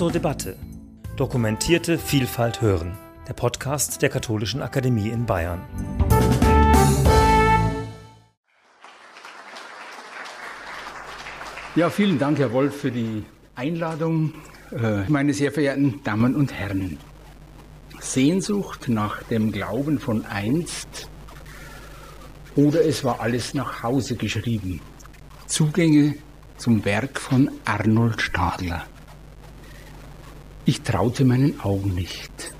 zur Debatte. Dokumentierte Vielfalt hören. Der Podcast der Katholischen Akademie in Bayern. Ja, vielen Dank, Herr Wolf, für die Einladung. Äh, meine sehr verehrten Damen und Herren. Sehnsucht nach dem Glauben von einst oder es war alles nach Hause geschrieben. Zugänge zum Werk von Arnold Stadler. Ich traute meinen Augen nicht.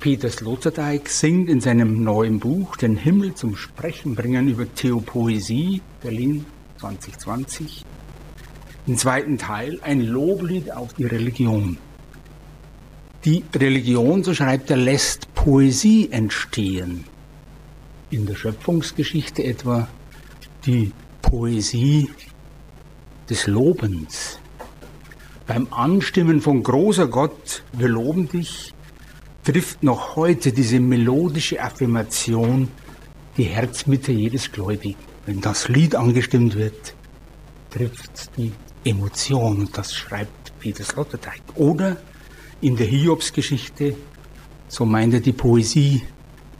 Peter Sloterdijk singt in seinem neuen Buch Den Himmel zum Sprechen bringen über Theopoesie, Berlin 2020. Im zweiten Teil ein Loblied auf die Religion. Die Religion, so schreibt er, lässt Poesie entstehen. In der Schöpfungsgeschichte etwa die Poesie des Lobens. Beim Anstimmen von großer Gott, wir loben dich, trifft noch heute diese melodische Affirmation die Herzmitte jedes Gläubigen. Wenn das Lied angestimmt wird, trifft die Emotion und das schreibt Peter Sloterdijk. Oder in der Hiobsgeschichte, so meint er die Poesie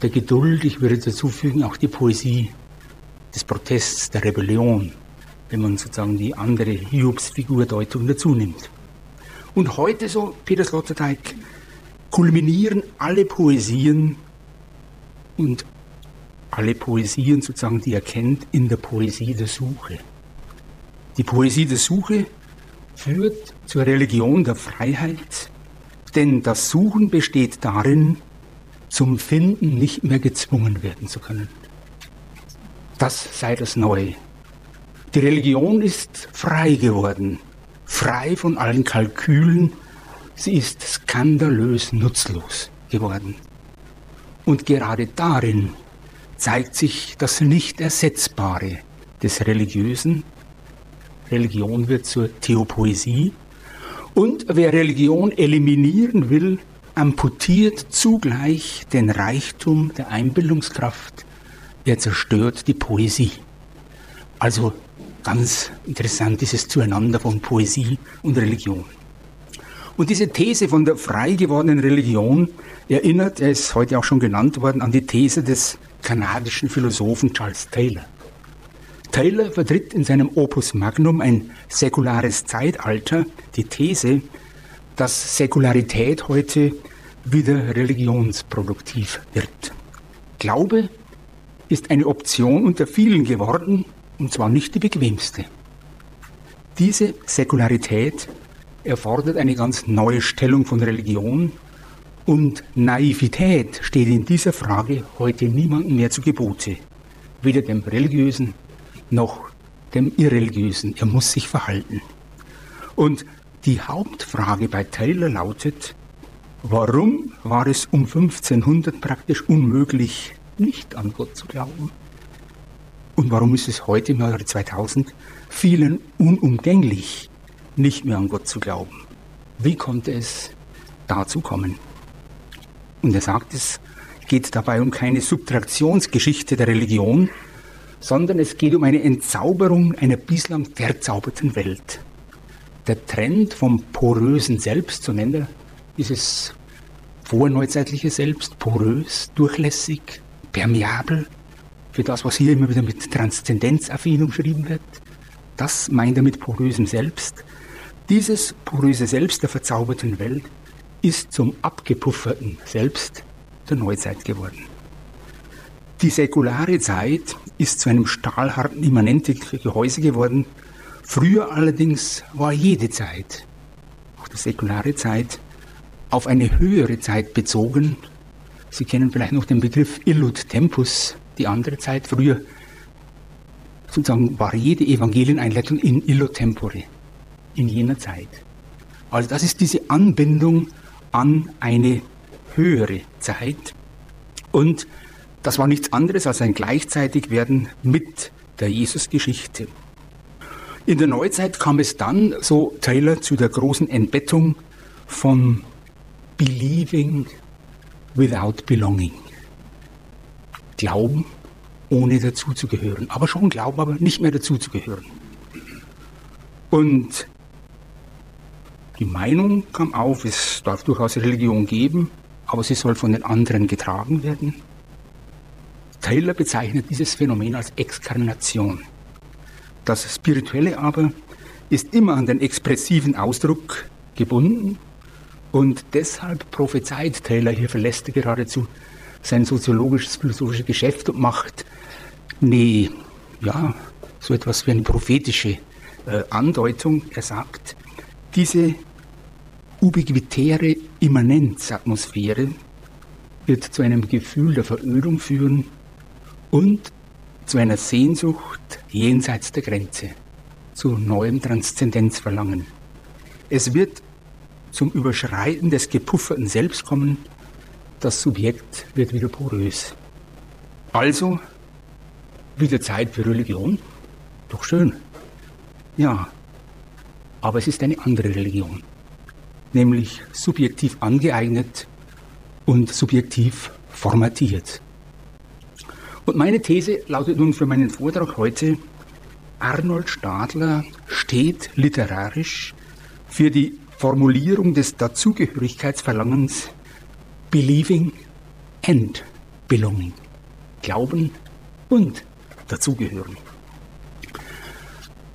der Geduld, ich würde dazu fügen, auch die Poesie des Protests, der Rebellion, wenn man sozusagen die andere Hiobsfigurdeutung dazu nimmt. Und heute, so Peter Sloterdijk, kulminieren alle Poesien und alle Poesien sozusagen, die er kennt, in der Poesie der Suche. Die Poesie der Suche führt zur Religion der Freiheit, denn das Suchen besteht darin, zum Finden nicht mehr gezwungen werden zu können. Das sei das Neue. Die Religion ist frei geworden, frei von allen Kalkülen. Sie ist skandalös nutzlos geworden. Und gerade darin zeigt sich das Nicht-Ersetzbare des Religiösen. Religion wird zur Theopoesie und wer Religion eliminieren will, amputiert zugleich den Reichtum der Einbildungskraft. Er zerstört die Poesie. Also ganz interessant dieses Zueinander von Poesie und Religion. Und diese These von der frei gewordenen Religion erinnert, er ist heute auch schon genannt worden, an die These des kanadischen Philosophen Charles Taylor. Taylor vertritt in seinem Opus Magnum ein säkulares Zeitalter, die These, dass Säkularität heute wieder religionsproduktiv wird. Glaube ist eine Option unter vielen geworden, und zwar nicht die bequemste. Diese Säkularität erfordert eine ganz neue Stellung von Religion und Naivität steht in dieser Frage heute niemandem mehr zu Gebote, weder dem religiösen noch dem Irreligiösen. Er muss sich verhalten. Und die Hauptfrage bei Taylor lautet, warum war es um 1500 praktisch unmöglich, nicht an Gott zu glauben? Und warum ist es heute im Jahre 2000 vielen unumgänglich, nicht mehr an Gott zu glauben? Wie konnte es dazu kommen? Und er sagt, es geht dabei um keine Subtraktionsgeschichte der Religion, sondern es geht um eine Entzauberung einer bislang verzauberten Welt. Der Trend vom porösen Selbst, so nennt er dieses vorneuzeitliche Selbst, porös, durchlässig, permeabel, für das, was hier immer wieder mit Transzendenzaffin umschrieben wird. Das meint er mit porösem Selbst. Dieses poröse Selbst der verzauberten Welt ist zum abgepufferten Selbst der Neuzeit geworden. Die säkulare Zeit ist zu einem stahlharten, immanenten Gehäuse geworden. Früher allerdings war jede Zeit, auch die säkulare Zeit, auf eine höhere Zeit bezogen. Sie kennen vielleicht noch den Begriff Illud Tempus, die andere Zeit. Früher sozusagen war jede Evangelieneinleitung in Illo Tempore, in jener Zeit. Also das ist diese Anbindung an eine höhere Zeit. Und das war nichts anderes als ein Gleichzeitigwerden mit der Jesusgeschichte. In der Neuzeit kam es dann, so Taylor, zu der großen Entbettung von Believing without belonging. Glauben, ohne dazuzugehören. Aber schon glauben, aber nicht mehr dazuzugehören. Und Die Meinung kam auf, es darf durchaus Religion geben, aber sie soll von den anderen getragen werden. Taylor bezeichnet dieses Phänomen als Exkarnation. Das Spirituelle aber ist immer an den expressiven Ausdruck gebunden und deshalb prophezeit Taylor, hier verlässt er geradezu sein soziologisches, philosophisches Geschäft und macht, nee, ja, so etwas wie eine prophetische äh, Andeutung. Er sagt, diese ubiquitäre Immanenzatmosphäre wird zu einem Gefühl der Verödung führen und zu einer Sehnsucht jenseits der Grenze, zu neuem Transzendenzverlangen. Es wird zum Überschreiten des gepufferten Selbst kommen, das Subjekt wird wieder porös. Also wieder Zeit für Religion? Doch schön. Ja, aber es ist eine andere Religion, nämlich subjektiv angeeignet und subjektiv formatiert. Und meine These lautet nun für meinen Vortrag heute, Arnold Stadler steht literarisch für die Formulierung des Dazugehörigkeitsverlangens Believing and Belonging. Glauben und dazugehören.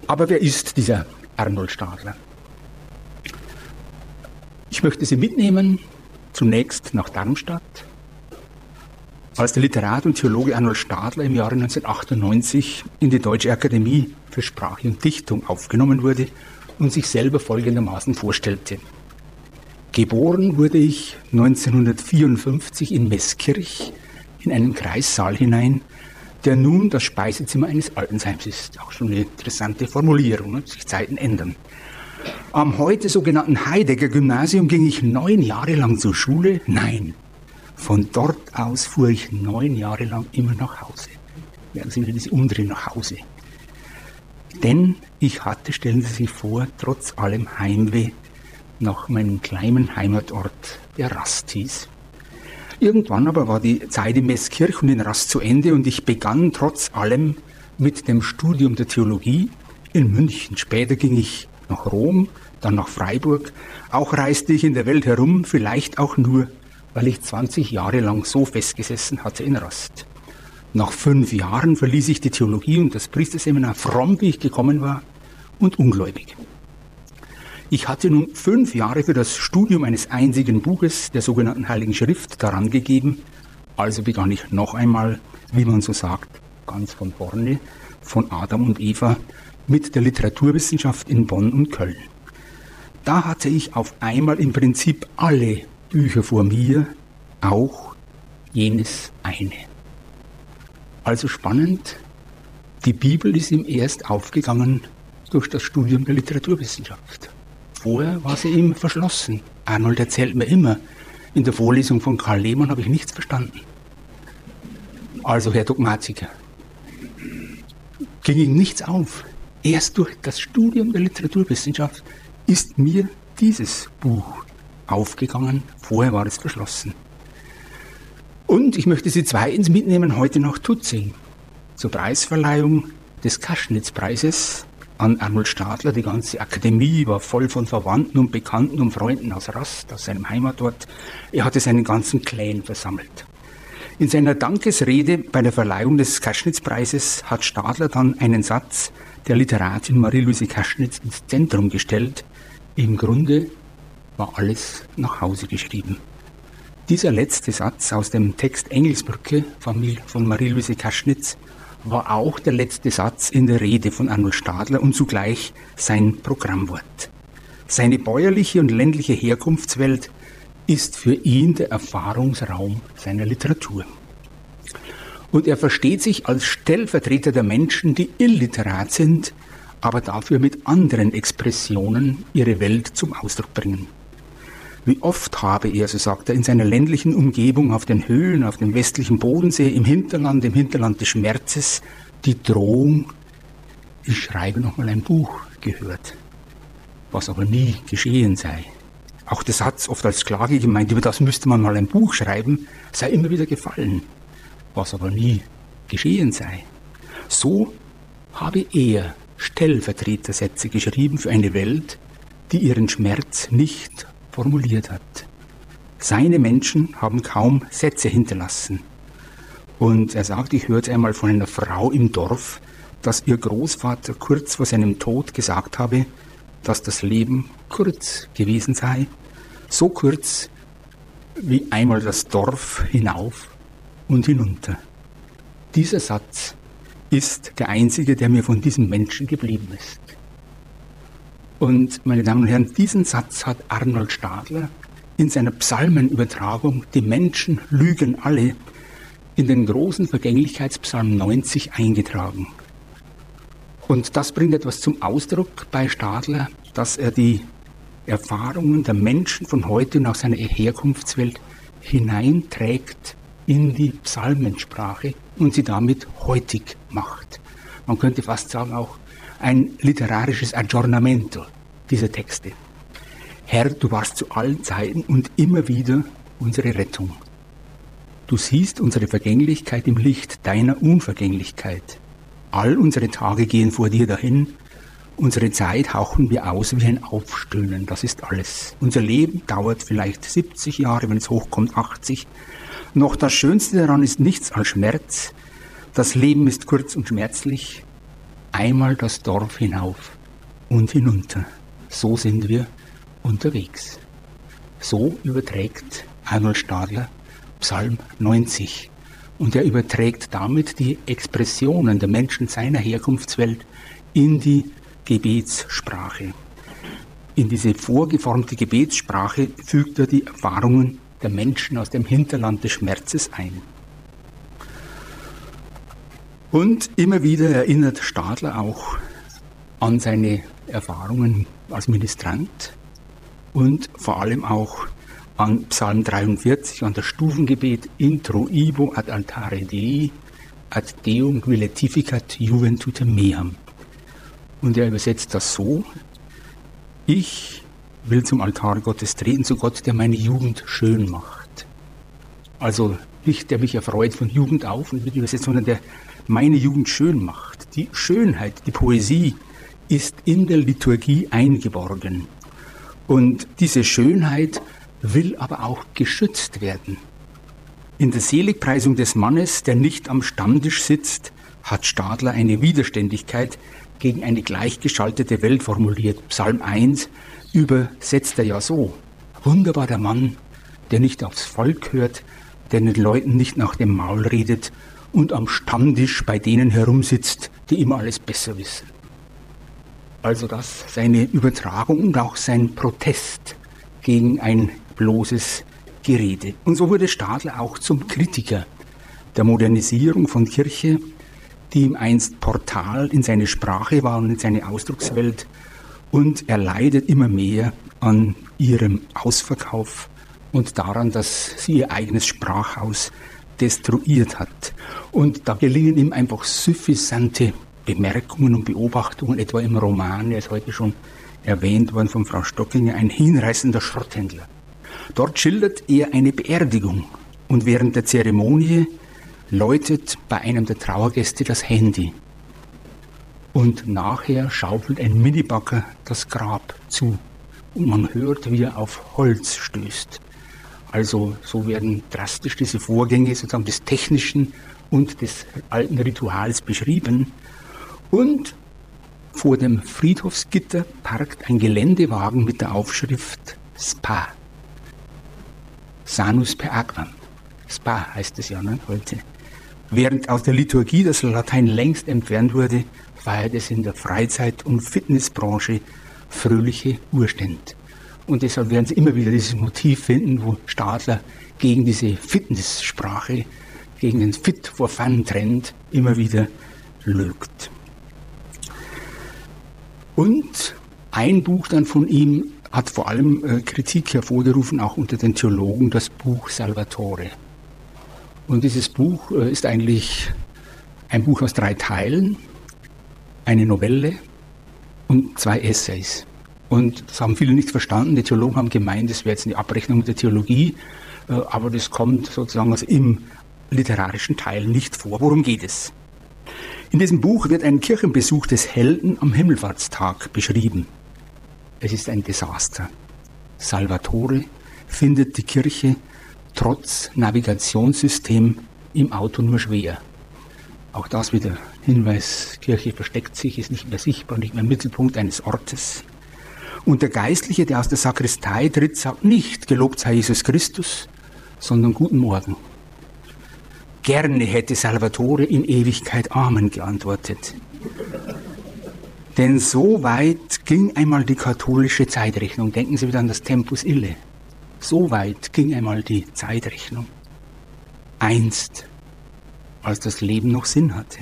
Aber wer ist dieser Arnold Stadler? Ich möchte Sie mitnehmen, zunächst nach Darmstadt, als der Literat und Theologe Arnold Stadler im Jahre 1998 in die Deutsche Akademie für Sprache und Dichtung aufgenommen wurde und sich selber folgendermaßen vorstellte. Geboren wurde ich 1954 in Meßkirch in einen Kreissaal hinein, der nun das Speisezimmer eines Altenheims ist. Auch schon eine interessante Formulierung, ne? sich Zeiten ändern. Am heute sogenannten Heidegger Gymnasium ging ich neun Jahre lang zur Schule. Nein, von dort aus fuhr ich neun Jahre lang immer nach Hause. Werden Sie wieder diese Umdrehen nach Hause. Denn ich hatte, stellen Sie sich vor, trotz allem Heimweh nach meinem kleinen Heimatort, der Rast hieß. Irgendwann aber war die Zeit in Meßkirch und in Rast zu Ende und ich begann trotz allem mit dem Studium der Theologie in München. Später ging ich nach Rom, dann nach Freiburg. Auch reiste ich in der Welt herum, vielleicht auch nur weil ich 20 Jahre lang so festgesessen hatte in Rast. Nach fünf Jahren verließ ich die Theologie und das Priesterseminar fromm, wie ich gekommen war, und ungläubig. Ich hatte nun fünf Jahre für das Studium eines einzigen Buches, der sogenannten Heiligen Schrift, daran gegeben, also begann ich noch einmal, wie man so sagt, ganz von vorne, von Adam und Eva, mit der Literaturwissenschaft in Bonn und Köln. Da hatte ich auf einmal im Prinzip alle Bücher vor mir, auch jenes eine. Also spannend, die Bibel ist ihm erst aufgegangen durch das Studium der Literaturwissenschaft. Vorher war sie ihm verschlossen. Arnold erzählt mir immer, in der Vorlesung von Karl Lehmann habe ich nichts verstanden. Also, Herr Dogmatiker, ging ihm nichts auf. Erst durch das Studium der Literaturwissenschaft ist mir dieses Buch aufgegangen, vorher war es verschlossen. Und ich möchte Sie zweitens mitnehmen heute nach Tutzing zur Preisverleihung des Kaschnitzpreises an Arnold Stadler. Die ganze Akademie war voll von Verwandten und Bekannten und Freunden aus Rast, aus seinem Heimatort. Er hatte seinen ganzen Clan versammelt. In seiner Dankesrede bei der Verleihung des Kaschnitzpreises hat Stadler dann einen Satz der Literatin Marie-Louise Kaschnitz ins Zentrum gestellt. Im Grunde war alles nach Hause geschrieben. Dieser letzte Satz aus dem Text Engelsbrücke von Marie-Louise Kaschnitz war auch der letzte Satz in der Rede von Arnold Stadler und zugleich sein Programmwort. Seine bäuerliche und ländliche Herkunftswelt ist für ihn der Erfahrungsraum seiner Literatur. Und er versteht sich als Stellvertreter der Menschen, die illiterat sind, aber dafür mit anderen Expressionen ihre Welt zum Ausdruck bringen. Wie oft habe er, so sagt er, in seiner ländlichen Umgebung auf den Höhen, auf dem westlichen Bodensee, im Hinterland, im Hinterland des Schmerzes, die Drohung, ich schreibe nochmal ein Buch gehört, was aber nie geschehen sei. Auch der Satz, oft als Klage gemeint, über das müsste man mal ein Buch schreiben, sei immer wieder gefallen, was aber nie geschehen sei. So habe er Stellvertretersätze geschrieben für eine Welt, die ihren Schmerz nicht formuliert hat. Seine Menschen haben kaum Sätze hinterlassen. Und er sagt, ich hörte einmal von einer Frau im Dorf, dass ihr Großvater kurz vor seinem Tod gesagt habe, dass das Leben kurz gewesen sei, so kurz wie einmal das Dorf hinauf und hinunter. Dieser Satz ist der einzige, der mir von diesem Menschen geblieben ist. Und meine Damen und Herren, diesen Satz hat Arnold Stadler in seiner Psalmenübertragung Die Menschen lügen alle in den großen Vergänglichkeitspsalm 90 eingetragen. Und das bringt etwas zum Ausdruck bei Stadler, dass er die Erfahrungen der Menschen von heute nach seiner Herkunftswelt hineinträgt in die Psalmensprache und sie damit heutig macht. Man könnte fast sagen auch ein literarisches Aggiornamento dieser Texte. Herr, du warst zu allen Zeiten und immer wieder unsere Rettung. Du siehst unsere Vergänglichkeit im Licht deiner Unvergänglichkeit. All unsere Tage gehen vor dir dahin. Unsere Zeit hauchen wir aus wie ein Aufstöhnen. Das ist alles. Unser Leben dauert vielleicht 70 Jahre, wenn es hochkommt 80. Noch das Schönste daran ist nichts als Schmerz. Das Leben ist kurz und schmerzlich. Einmal das Dorf hinauf und hinunter. So sind wir unterwegs. So überträgt Arnold Stadler Psalm 90. Und er überträgt damit die Expressionen der Menschen seiner Herkunftswelt in die Gebetssprache. In diese vorgeformte Gebetssprache fügt er die Erfahrungen der Menschen aus dem Hinterland des Schmerzes ein. Und immer wieder erinnert Stadler auch an seine Erfahrungen als Ministrant und vor allem auch an Psalm 43, an das Stufengebet Intro ibo ad altare Dei, ad Deum glorificat juventutem meam. Und er übersetzt das so, ich will zum Altar Gottes treten, zu Gott, der meine Jugend schön macht. Also nicht, der mich erfreut von Jugend auf und wird übersetzt, sondern der meine Jugend schön macht. Die Schönheit, die Poesie ist in der Liturgie eingeborgen. Und diese Schönheit will aber auch geschützt werden. In der Seligpreisung des Mannes, der nicht am Stammtisch sitzt, hat Stadler eine Widerständigkeit gegen eine gleichgeschaltete Welt formuliert. Psalm 1 übersetzt er ja so. Wunderbar der Mann, der nicht aufs Volk hört, der den Leuten nicht nach dem Maul redet und am Stammtisch bei denen herumsitzt, die immer alles besser wissen. Also das seine Übertragung und auch sein Protest gegen ein bloßes Gerede. Und so wurde Stadler auch zum Kritiker der Modernisierung von Kirche, die ihm einst Portal in seine Sprache war und in seine Ausdruckswelt. Und er leidet immer mehr an ihrem Ausverkauf und daran, dass sie ihr eigenes Sprachhaus destruiert hat. Und da gelingen ihm einfach suffisante Bemerkungen und Beobachtungen, etwa im Roman, er ist heute schon erwähnt worden von Frau Stockinger, ein hinreißender Schrotthändler. Dort schildert er eine Beerdigung und während der Zeremonie läutet bei einem der Trauergäste das Handy. Und nachher schaufelt ein Minibacker das Grab zu und man hört, wie er auf Holz stößt. Also so werden drastisch diese Vorgänge sozusagen des Technischen und des alten Rituals beschrieben. Und vor dem Friedhofsgitter parkt ein Geländewagen mit der Aufschrift Spa. Sanus per aquam. Spa heißt es ja ne, heute. Während aus der Liturgie das Latein längst entfernt wurde, feiert es in der Freizeit- und Fitnessbranche fröhliche Urstände. Und deshalb werden Sie immer wieder dieses Motiv finden, wo Stadler gegen diese Fitnesssprache, gegen den Fit for Fun Trend immer wieder lügt. Und ein Buch dann von ihm hat vor allem äh, Kritik hervorgerufen, auch unter den Theologen, das Buch Salvatore. Und dieses Buch äh, ist eigentlich ein Buch aus drei Teilen, eine Novelle und zwei Essays. Und das haben viele nicht verstanden. Die Theologen haben gemeint, das wäre jetzt eine Abrechnung der Theologie, äh, aber das kommt sozusagen also im literarischen Teil nicht vor. Worum geht es? In diesem Buch wird ein Kirchenbesuch des Helden am Himmelfahrtstag beschrieben. es ist ein Desaster. Salvatore findet die Kirche trotz Navigationssystem im Auto nur schwer. Auch das wieder Hinweis, Kirche versteckt sich, ist nicht mehr sichtbar, nicht mehr Mittelpunkt eines Ortes. Und der Geistliche, der aus der Sakristei tritt, sagt nicht, gelobt sei Jesus Christus, sondern guten Morgen. Gerne hätte Salvatore in Ewigkeit Amen geantwortet. Denn so weit ging einmal die katholische Zeitrechnung. Denken Sie wieder an das Tempus Ille. So weit ging einmal die Zeitrechnung. Einst, als das Leben noch Sinn hatte.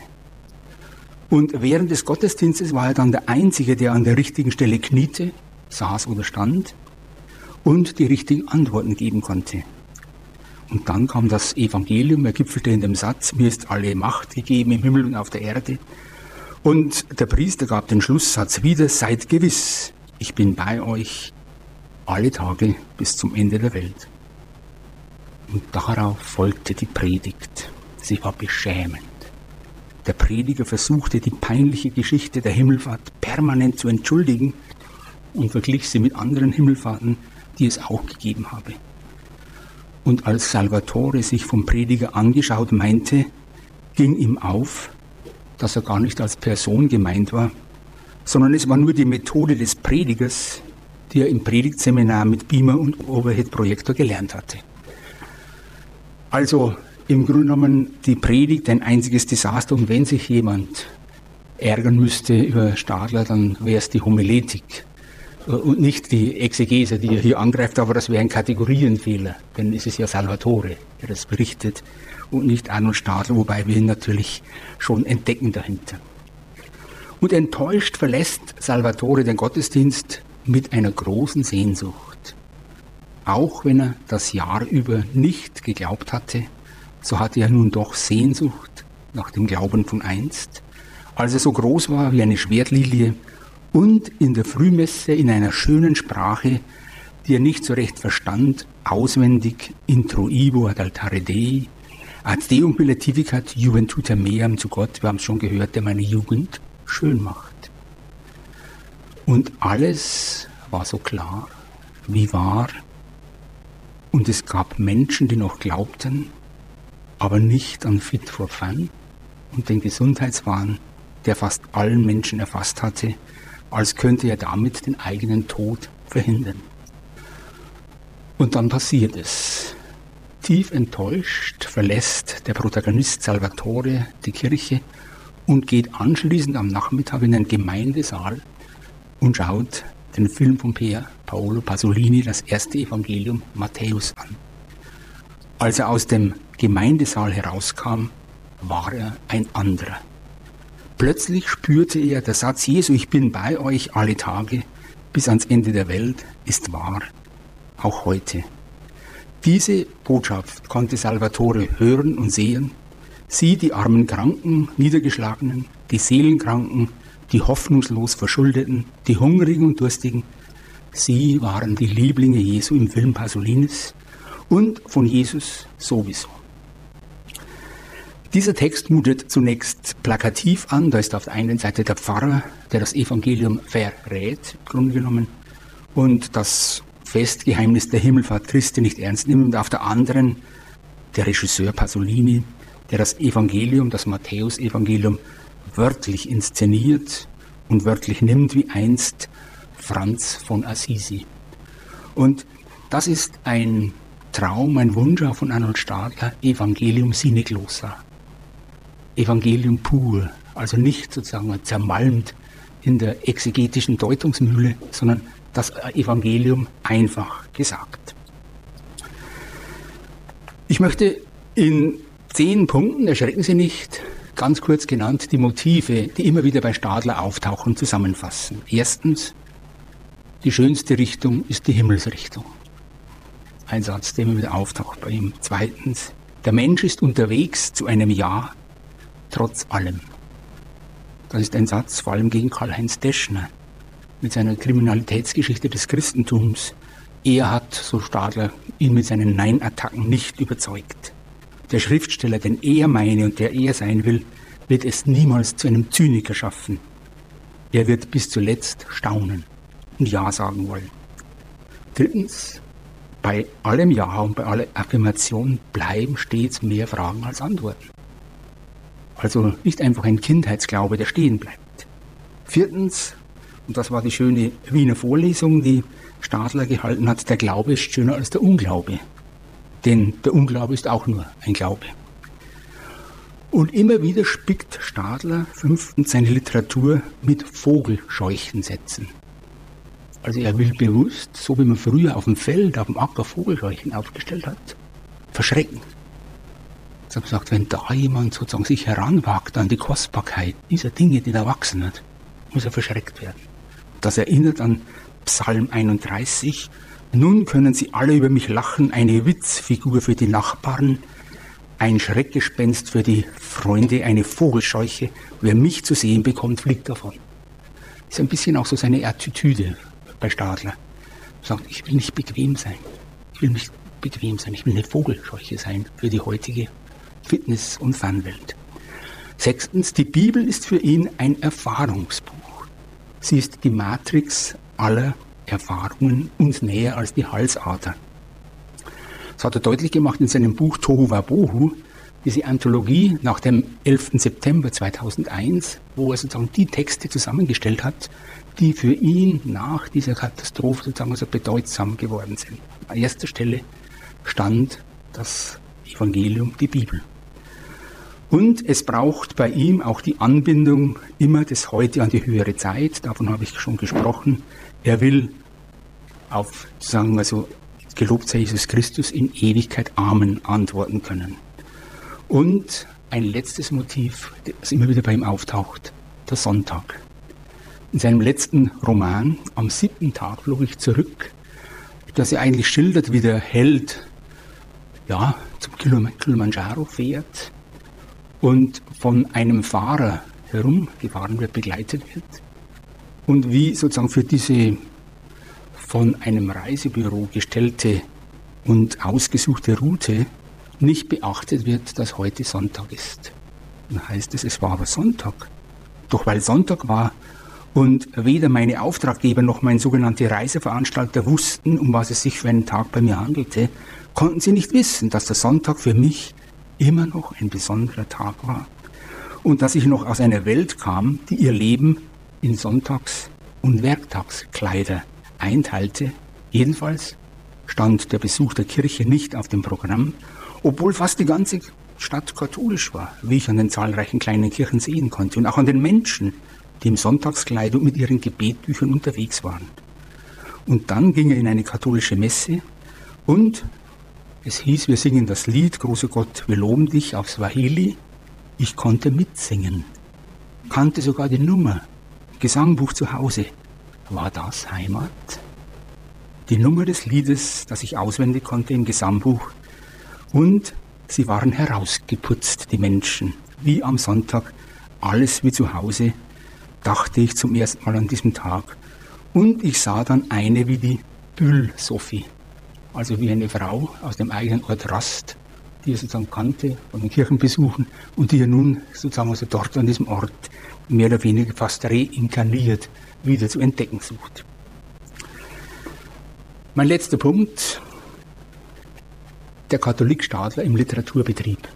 Und während des Gottesdienstes war er dann der Einzige, der an der richtigen Stelle kniete, saß oder stand und die richtigen Antworten geben konnte. Und dann kam das Evangelium, er gipfelte in dem Satz, mir ist alle Macht gegeben im Himmel und auf der Erde. Und der Priester gab den Schlusssatz wieder, seid gewiss, ich bin bei euch alle Tage bis zum Ende der Welt. Und darauf folgte die Predigt. Sie war beschämend. Der Prediger versuchte die peinliche Geschichte der Himmelfahrt permanent zu entschuldigen und verglich sie mit anderen Himmelfahrten, die es auch gegeben habe. Und als Salvatore sich vom Prediger angeschaut meinte, ging ihm auf, dass er gar nicht als Person gemeint war, sondern es war nur die Methode des Predigers, die er im Predigtseminar mit Beamer und Overhead-Projektor gelernt hatte. Also im Grunde genommen die Predigt ein einziges Desaster und wenn sich jemand ärgern müsste über Stadler, dann wäre es die Homiletik und nicht die Exegese, die er hier angreift, aber das wäre ein Kategorienfehler, denn es ist ja Salvatore, der das berichtet und nicht Arnold Stadler, wobei wir ihn natürlich schon entdecken dahinter. Und enttäuscht verlässt Salvatore den Gottesdienst mit einer großen Sehnsucht. Auch wenn er das Jahr über nicht geglaubt hatte, so hatte er nun doch Sehnsucht nach dem Glauben von einst, als er so groß war wie eine Schwertlilie und in der Frühmesse in einer schönen Sprache, die er nicht so recht verstand, auswendig intro ivo ad altare Dei Ad Deum Billetivicat Juventutem meam zu Gott, wir haben es schon gehört, der meine Jugend schön macht. Und alles war so klar wie wahr. Und es gab Menschen, die noch glaubten, aber nicht an Fit for Fun und den Gesundheitswahn, der fast allen Menschen erfasst hatte, als könnte er damit den eigenen Tod verhindern. Und dann passiert es. Tief enttäuscht verlässt der Protagonist Salvatore die Kirche und geht anschließend am Nachmittag in den Gemeindesaal und schaut den Film von Pier Paolo Pasolini, das erste Evangelium Matthäus an. Als er aus dem Gemeindesaal herauskam, war er ein anderer. Plötzlich spürte er, der Satz Jesu, ich bin bei euch alle Tage bis ans Ende der Welt, ist wahr, auch heute. Diese Botschaft konnte Salvatore hören und sehen. Sie, die armen Kranken, Niedergeschlagenen, die Seelenkranken, die hoffnungslos Verschuldeten, die Hungrigen und Durstigen, sie waren die Lieblinge Jesu im Film Pasolinis und von Jesus sowieso. Dieser Text mutet zunächst plakativ an. Da ist auf der einen Seite der Pfarrer, der das Evangelium verrät, im Grunde genommen, und das Festgeheimnis der Himmelfahrt Christi nicht ernst nimmt und auf der anderen der Regisseur Pasolini, der das Evangelium, das Matthäusevangelium wörtlich inszeniert und wörtlich nimmt, wie einst Franz von Assisi. Und das ist ein Traum, ein Wunsch von Arnold Stadler, Evangelium sine glossa. Evangelium pur, also nicht sozusagen zermalmt in der exegetischen Deutungsmühle, sondern das Evangelium einfach gesagt. Ich möchte in zehn Punkten, erschrecken Sie nicht, ganz kurz genannt, die Motive, die immer wieder bei Stadler auftauchen, zusammenfassen. Erstens, die schönste Richtung ist die Himmelsrichtung. Ein Satz, der immer wieder auftaucht bei ihm. Zweitens, der Mensch ist unterwegs zu einem Ja, trotz allem. Das ist ein Satz vor allem gegen Karl-Heinz Deschner mit seiner Kriminalitätsgeschichte des Christentums. Er hat, so Stadler, ihn mit seinen Nein-Attacken nicht überzeugt. Der Schriftsteller, den er meine und der er sein will, wird es niemals zu einem Zyniker schaffen. Er wird bis zuletzt staunen. und Ja sagen wollen. Drittens, bei allem Ja und bei aller Affirmation bleiben stets mehr Fragen als Antworten. Also nicht einfach ein Kindheitsglaube, der stehen bleibt. Viertens, und das war die schöne Wiener Vorlesung, die Stadler gehalten hat, der Glaube ist schöner als der Unglaube. Denn der Unglaube ist auch nur ein Glaube. Und immer wieder spickt Stadler fünftens seine Literatur mit Vogelscheuchensätzen. Also er will bewusst, so wie man früher auf dem Feld, auf dem Acker Vogelscheuchen aufgestellt hat, verschrecken. Er sagt, wenn da jemand sozusagen sich heranwagt an die Kostbarkeit dieser Dinge, die da wachsen hat, muss er verschreckt werden. Das erinnert an Psalm 31. Nun können sie alle über mich lachen, eine Witzfigur für die Nachbarn, ein Schreckgespenst für die Freunde, eine Vogelscheuche. Wer mich zu sehen bekommt, fliegt davon. Das ist ein bisschen auch so seine Attitüde bei Stadler. Er sagt, ich will nicht bequem sein. Ich will nicht bequem sein. Ich will eine Vogelscheuche sein für die heutige Fitness- und Fanwelt. Sechstens, die Bibel ist für ihn ein Erfahrungsbuch. Sie ist die Matrix aller Erfahrungen uns näher als die Halsader. Das hat er deutlich gemacht in seinem Buch Tohu Wabohu, diese Anthologie nach dem 11. September 2001, wo er sozusagen die Texte zusammengestellt hat, die für ihn nach dieser Katastrophe sozusagen so bedeutsam geworden sind. An erster Stelle stand das Evangelium, die Bibel. Und es braucht bei ihm auch die Anbindung immer des Heute an die höhere Zeit. Davon habe ich schon gesprochen. Er will auf, sagen wir so, gelobt sei Jesus Christus, in Ewigkeit Amen antworten können. Und ein letztes Motiv, das immer wieder bei ihm auftaucht, der Sonntag. In seinem letzten Roman, am siebten Tag flog ich zurück, das er eigentlich schildert, wie der Held ja, zum Kilimanjaro fährt und von einem Fahrer herumgefahren wird, begleitet wird. Und wie sozusagen für diese von einem Reisebüro gestellte und ausgesuchte Route nicht beachtet wird, dass heute Sonntag ist. Dann heißt es, es war aber Sonntag. Doch weil Sonntag war und weder meine Auftraggeber noch mein sogenannter Reiseveranstalter wussten, um was es sich für einen Tag bei mir handelte, konnten sie nicht wissen, dass der Sonntag für mich immer noch ein besonderer Tag war und dass ich noch aus einer Welt kam, die ihr Leben in Sonntags- und Werktagskleider einteilte. Jedenfalls stand der Besuch der Kirche nicht auf dem Programm, obwohl fast die ganze Stadt katholisch war, wie ich an den zahlreichen kleinen Kirchen sehen konnte und auch an den Menschen, die im Sonntagskleidung mit ihren Gebetbüchern unterwegs waren. Und dann ging er in eine katholische Messe und es hieß, wir singen das Lied, großer Gott, wir loben dich auf Swahili. Ich konnte mitsingen, kannte sogar die Nummer, Gesangbuch zu Hause. War das Heimat? Die Nummer des Liedes, das ich auswendig konnte im Gesangbuch. Und sie waren herausgeputzt, die Menschen, wie am Sonntag, alles wie zu Hause, dachte ich zum ersten Mal an diesem Tag. Und ich sah dann eine wie die Bühl-Sophie also wie eine Frau aus dem eigenen Ort Rast, die er sozusagen kannte von den Kirchenbesuchen und die er nun sozusagen also dort an diesem Ort mehr oder weniger fast reinkarniert wieder zu entdecken sucht. Mein letzter Punkt, der Katholikstadler im Literaturbetrieb.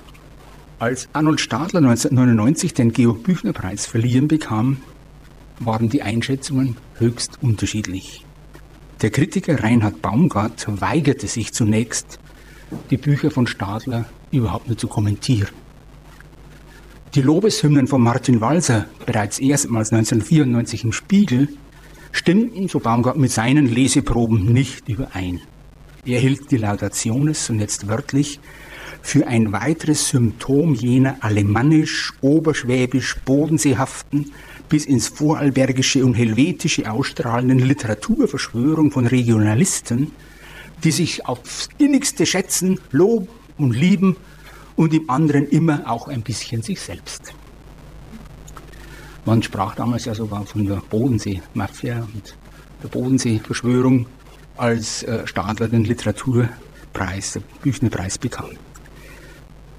Als Arnold Stadler 1999 den Georg Büchner Preis verliehen bekam, waren die Einschätzungen höchst unterschiedlich. Der Kritiker Reinhard Baumgart weigerte sich zunächst, die Bücher von Stadler überhaupt nur zu kommentieren. Die Lobeshymnen von Martin Walser, bereits erstmals 1994 im Spiegel, stimmten, so Baumgart, mit seinen Leseproben nicht überein. Er hielt die Laudationes, und jetzt wörtlich, für ein weiteres Symptom jener alemannisch, oberschwäbisch, bodenseehaften, bis ins Vorarlbergische und Helvetische ausstrahlenden Literaturverschwörung von Regionalisten, die sich aufs innigste schätzen, loben und lieben und im anderen immer auch ein bisschen sich selbst. Man sprach damals ja sogar von der Bodensee-Mafia und der Bodensee-Verschwörung, als äh, Stadler den Literaturpreis, den Büchnerpreis bekam.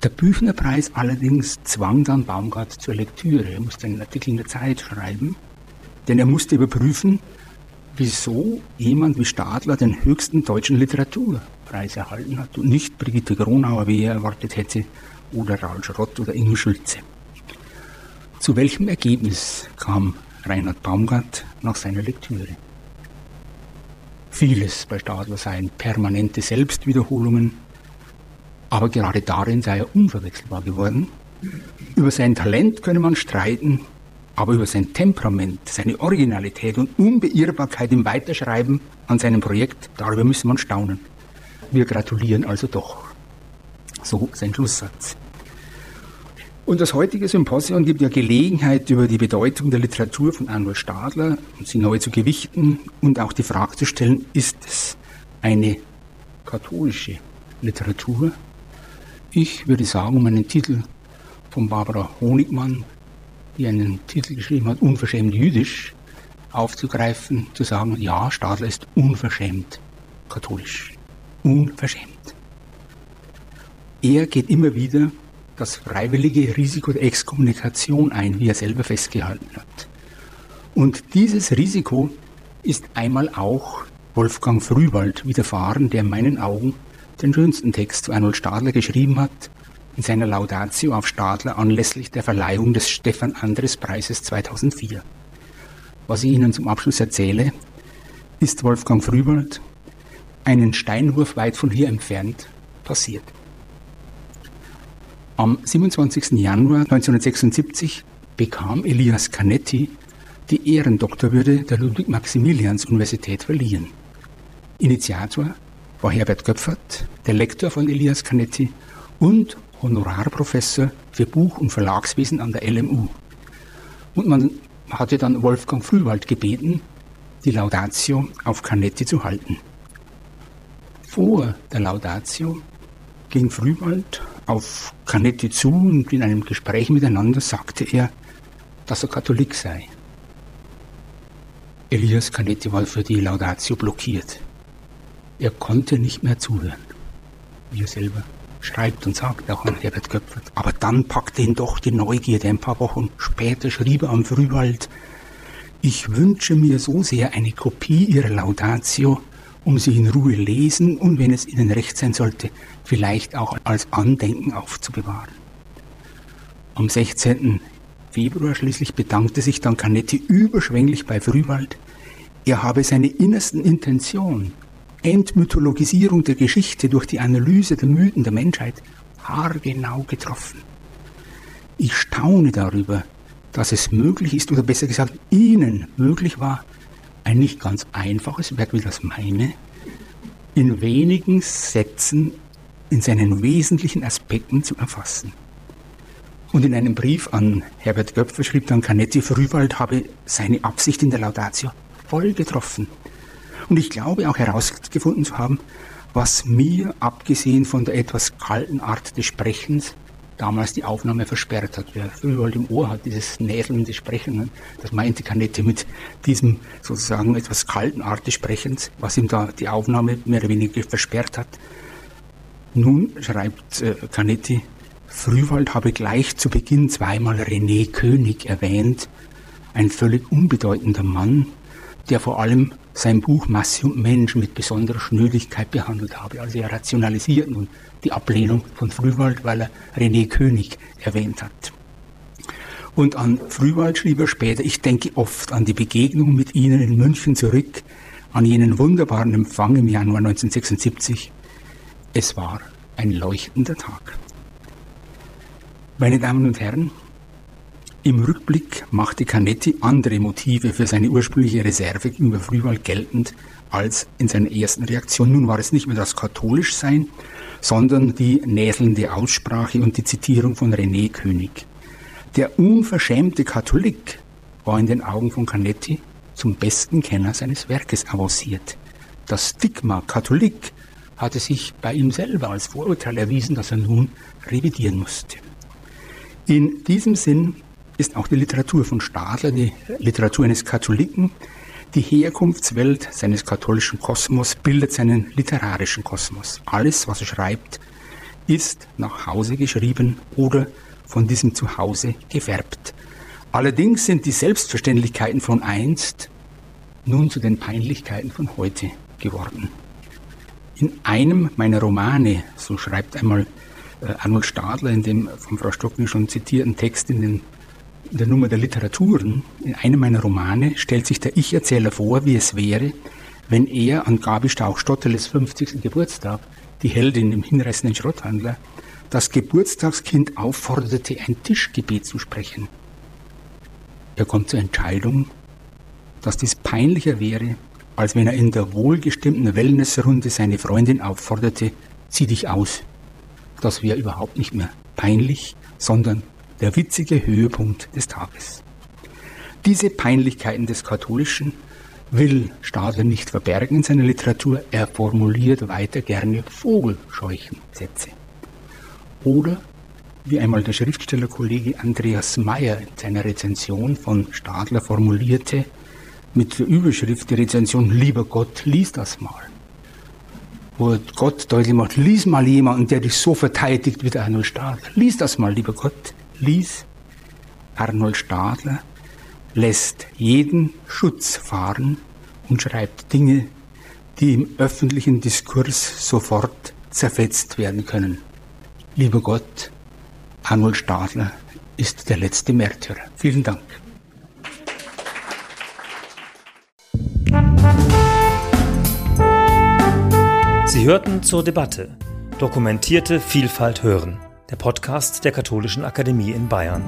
Der Büchnerpreis allerdings zwang dann Baumgart zur Lektüre. Er musste einen Artikel in der Zeit schreiben, denn er musste überprüfen, wieso jemand wie Stadler den höchsten deutschen Literaturpreis erhalten hat und nicht Brigitte Gronauer, wie er erwartet hätte, oder Raul Schrott oder Ingo Schulze. Zu welchem Ergebnis kam Reinhard Baumgart nach seiner Lektüre? Vieles bei Stadler seien permanente Selbstwiederholungen, aber gerade darin sei er unverwechselbar geworden. Über sein Talent könne man streiten, aber über sein Temperament, seine Originalität und Unbeirrbarkeit im Weiterschreiben an seinem Projekt, darüber müsse man staunen. Wir gratulieren also doch. So sein Schlusssatz. Und das heutige Symposion gibt ja Gelegenheit, über die Bedeutung der Literatur von Arnold Stadler und sie neu zu gewichten und auch die Frage zu stellen, ist es eine katholische Literatur? Ich würde sagen, um einen Titel von Barbara Honigmann die einen Titel geschrieben hat, Unverschämt jüdisch, aufzugreifen, zu sagen, ja, Stadler ist unverschämt katholisch. Unverschämt. Er geht immer wieder das freiwillige Risiko der Exkommunikation ein, wie er selber festgehalten hat. Und dieses Risiko ist einmal auch Wolfgang Frühwald widerfahren, der in meinen Augen den schönsten Text zu Arnold Stadler geschrieben hat, in seiner Laudatio auf Stadler anlässlich der Verleihung des Stefan Andres Preises 2004. Was ich Ihnen zum Abschluss erzähle, ist Wolfgang Frühwald einen Steinwurf weit von hier entfernt passiert. Am 27. Januar 1976 bekam Elias Canetti die Ehrendoktorwürde der Ludwig-Maximilians-Universität verliehen. Initiator war Herbert Göpfert, der Lektor von Elias Canetti und Honorarprofessor für Buch- und Verlagswesen an der LMU. Und man hatte dann Wolfgang Frühwald gebeten, die Laudatio auf Canetti zu halten. Vor der Laudatio ging Frühwald auf Canetti zu und in einem Gespräch miteinander sagte er, dass er Katholik sei. Elias Canetti war für die Laudatio blockiert. Er konnte nicht mehr zuhören, wie er selber schreibt und sagt auch an Herbert Köpfert. Aber dann packte ihn doch die Neugierde. Ein paar Wochen später schrieb er am Frühwald, ich wünsche mir so sehr eine Kopie Ihrer Laudatio, um sie in Ruhe lesen und, wenn es Ihnen recht sein sollte, vielleicht auch als Andenken aufzubewahren. Am 16. Februar schließlich bedankte sich dann Canetti überschwänglich bei Frühwald, er habe seine innersten Intention, Entmythologisierung der Geschichte durch die Analyse der Mythen der Menschheit haargenau getroffen. Ich staune darüber, dass es möglich ist, oder besser gesagt, Ihnen möglich war, ein nicht ganz einfaches Werk wie das meine, in wenigen Sätzen in seinen wesentlichen Aspekten zu erfassen. Und in einem Brief an Herbert Göpfer schrieb dann Canetti, Frühwald habe seine Absicht in der Laudatio voll getroffen. Und ich glaube auch herausgefunden zu haben, was mir, abgesehen von der etwas kalten Art des Sprechens, damals die Aufnahme versperrt hat. Wer früher im Ohr hat, dieses näselnde Sprechen, das meinte Canetti mit diesem sozusagen etwas kalten Art des Sprechens, was ihm da die Aufnahme mehr oder weniger versperrt hat. Nun schreibt äh, Canetti, Frühwald habe gleich zu Beginn zweimal René König erwähnt, ein völlig unbedeutender Mann, der vor allem sein Buch Masse und Mensch mit besonderer Schnödigkeit behandelt habe. Also er rationalisiert nun die Ablehnung von Frühwald, weil er René König erwähnt hat. Und an Frühwald schrieb er später, ich denke oft an die Begegnung mit Ihnen in München zurück, an jenen wunderbaren Empfang im Januar 1976. Es war ein leuchtender Tag. Meine Damen und Herren, im Rückblick machte Canetti andere Motive für seine ursprüngliche Reserve gegenüber Frühwald geltend als in seiner ersten Reaktion. Nun war es nicht mehr das Katholischsein, sondern die näselnde Aussprache und die Zitierung von René König. Der unverschämte Katholik war in den Augen von Canetti zum besten Kenner seines Werkes avanciert. Das Stigma Katholik hatte sich bei ihm selber als Vorurteil erwiesen, das er nun revidieren musste. In diesem Sinn ist auch die Literatur von Stadler, die Literatur eines Katholiken. Die Herkunftswelt seines katholischen Kosmos bildet seinen literarischen Kosmos. Alles, was er schreibt, ist nach Hause geschrieben oder von diesem Zuhause gefärbt. Allerdings sind die Selbstverständlichkeiten von einst Nun zu den Peinlichkeiten von heute geworden. In einem meiner Romane, so schreibt einmal äh, Arnold Stadler in dem von Frau Stockner schon zitierten Text in, den, in der Nummer der Literaturen, in einem meiner Romane stellt sich der Ich-Erzähler vor, wie es wäre, wenn er an Gabi Stauch-Stotteles 50. Geburtstag, die Heldin im hinreißenden Schrotthandler, das Geburtstagskind aufforderte, ein Tischgebet zu sprechen. Er kommt zur Entscheidung, dass dies peinlicher wäre, als wenn er in der wohlgestimmten Wellnessrunde seine Freundin aufforderte, zieh dich aus. Das wäre überhaupt nicht mehr peinlich, sondern der witzige Höhepunkt des Tages. Diese Peinlichkeiten des Katholischen will Stadler nicht verbergen in seiner Literatur, er formuliert weiter gerne Vogelscheuchensätze. Oder, wie einmal der Schriftstellerkollege Andreas Mayer in seiner Rezension von Stadler formulierte, mit der Überschrift der Rezension, lieber Gott, lies das mal. Wo Gott deutlich macht, lies mal jemanden, der dich so verteidigt wie der Arnold Stadler. Lies das mal, lieber Gott, lies. Arnold Stadler lässt jeden Schutz fahren und schreibt Dinge, die im öffentlichen Diskurs sofort zerfetzt werden können. Lieber Gott, Arnold Stadler ist der letzte Märtyrer. Vielen Dank. Sie hörten zur Debatte Dokumentierte Vielfalt hören, der Podcast der Katholischen Akademie in Bayern.